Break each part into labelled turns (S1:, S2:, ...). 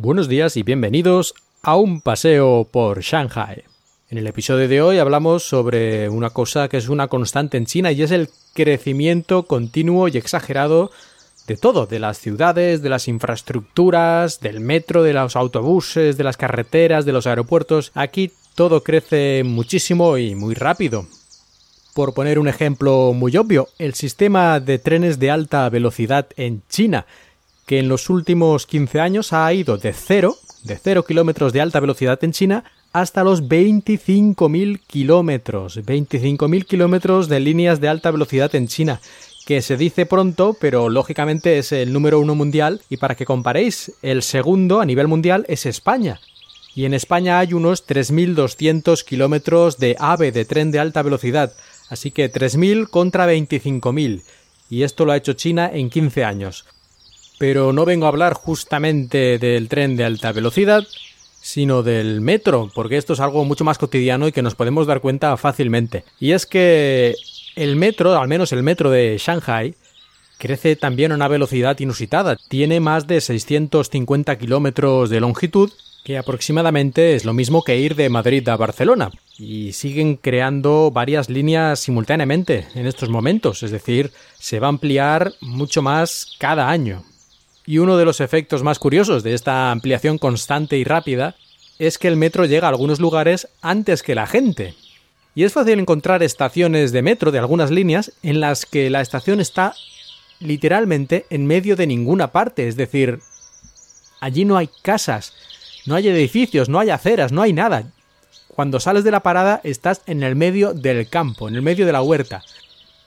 S1: Buenos días y bienvenidos a un paseo por Shanghai. En el episodio de hoy hablamos sobre una cosa que es una constante en China y es el crecimiento continuo y exagerado de todo, de las ciudades, de las infraestructuras, del metro, de los autobuses, de las carreteras, de los aeropuertos. Aquí todo crece muchísimo y muy rápido. Por poner un ejemplo muy obvio, el sistema de trenes de alta velocidad en China que en los últimos 15 años ha ido de cero, de cero kilómetros de alta velocidad en China, hasta los 25.000 kilómetros. 25.000 kilómetros de líneas de alta velocidad en China, que se dice pronto, pero lógicamente es el número uno mundial. Y para que comparéis, el segundo a nivel mundial es España. Y en España hay unos 3.200 kilómetros de AVE, de tren de alta velocidad. Así que 3.000 contra 25.000. Y esto lo ha hecho China en 15 años pero no vengo a hablar justamente del tren de alta velocidad, sino del metro, porque esto es algo mucho más cotidiano y que nos podemos dar cuenta fácilmente. Y es que el metro, al menos el metro de Shanghai, crece también a una velocidad inusitada. Tiene más de 650 kilómetros de longitud, que aproximadamente es lo mismo que ir de Madrid a Barcelona. Y siguen creando varias líneas simultáneamente en estos momentos, es decir, se va a ampliar mucho más cada año. Y uno de los efectos más curiosos de esta ampliación constante y rápida es que el metro llega a algunos lugares antes que la gente. Y es fácil encontrar estaciones de metro de algunas líneas en las que la estación está literalmente en medio de ninguna parte, es decir, allí no hay casas, no hay edificios, no hay aceras, no hay nada. Cuando sales de la parada estás en el medio del campo, en el medio de la huerta.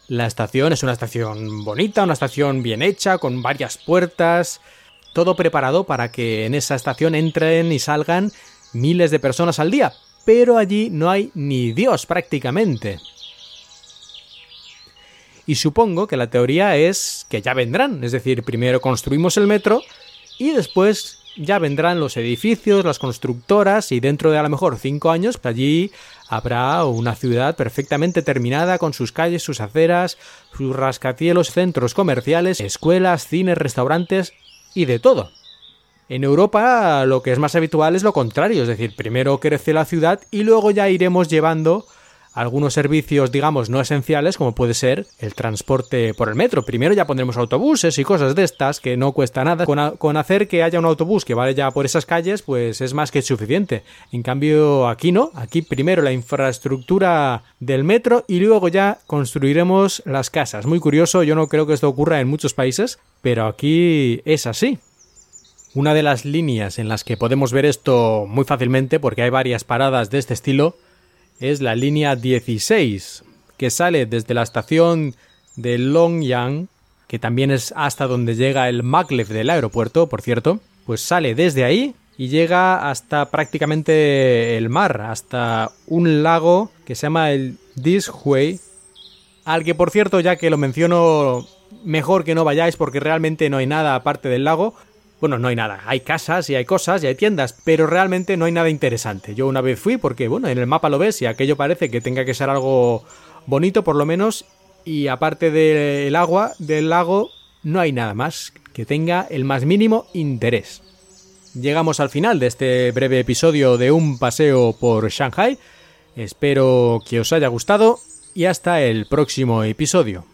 S1: La estación es una estación bonita, una estación bien hecha, con varias puertas, todo preparado para que en esa estación entren y salgan miles de personas al día, pero allí no hay ni Dios prácticamente. Y supongo que la teoría es que ya vendrán, es decir, primero construimos el metro y después ya vendrán los edificios, las constructoras y dentro de a lo mejor cinco años pues allí habrá una ciudad perfectamente terminada con sus calles, sus aceras, sus rascacielos, centros comerciales, escuelas, cines, restaurantes y de todo. En Europa lo que es más habitual es lo contrario, es decir, primero crece la ciudad y luego ya iremos llevando algunos servicios, digamos, no esenciales, como puede ser el transporte por el metro. Primero ya pondremos autobuses y cosas de estas que no cuesta nada. Con, hacer que haya un autobús que vaya por esas calles, pues es más que suficiente. En cambio, aquí no. Aquí primero la infraestructura del metro y luego ya construiremos las casas. Muy curioso, yo no creo que esto ocurra en muchos países, pero aquí es así. Una de las líneas en las que podemos ver esto muy fácilmente, porque hay varias paradas de este estilo, es la línea 16, que sale desde la estación de Longyang, que también es hasta donde llega el maglev del aeropuerto, por cierto, pues sale desde ahí y llega hasta prácticamente el mar, hasta un lago que se llama el Dishui, al que por cierto, ya que lo menciono, mejor que no vayáis porque realmente no hay nada aparte del lago, bueno, no hay nada. Hay casas y hay cosas y hay tiendas, pero realmente no hay nada interesante. Yo una vez fui porque, bueno, en el mapa lo ves y aquello parece que tenga que ser algo bonito por lo menos. Y aparte del agua, del lago, no hay nada más que tenga el más mínimo interés. Llegamos al final de este breve episodio de un paseo por Shanghai. Espero que os haya gustado y hasta el próximo episodio.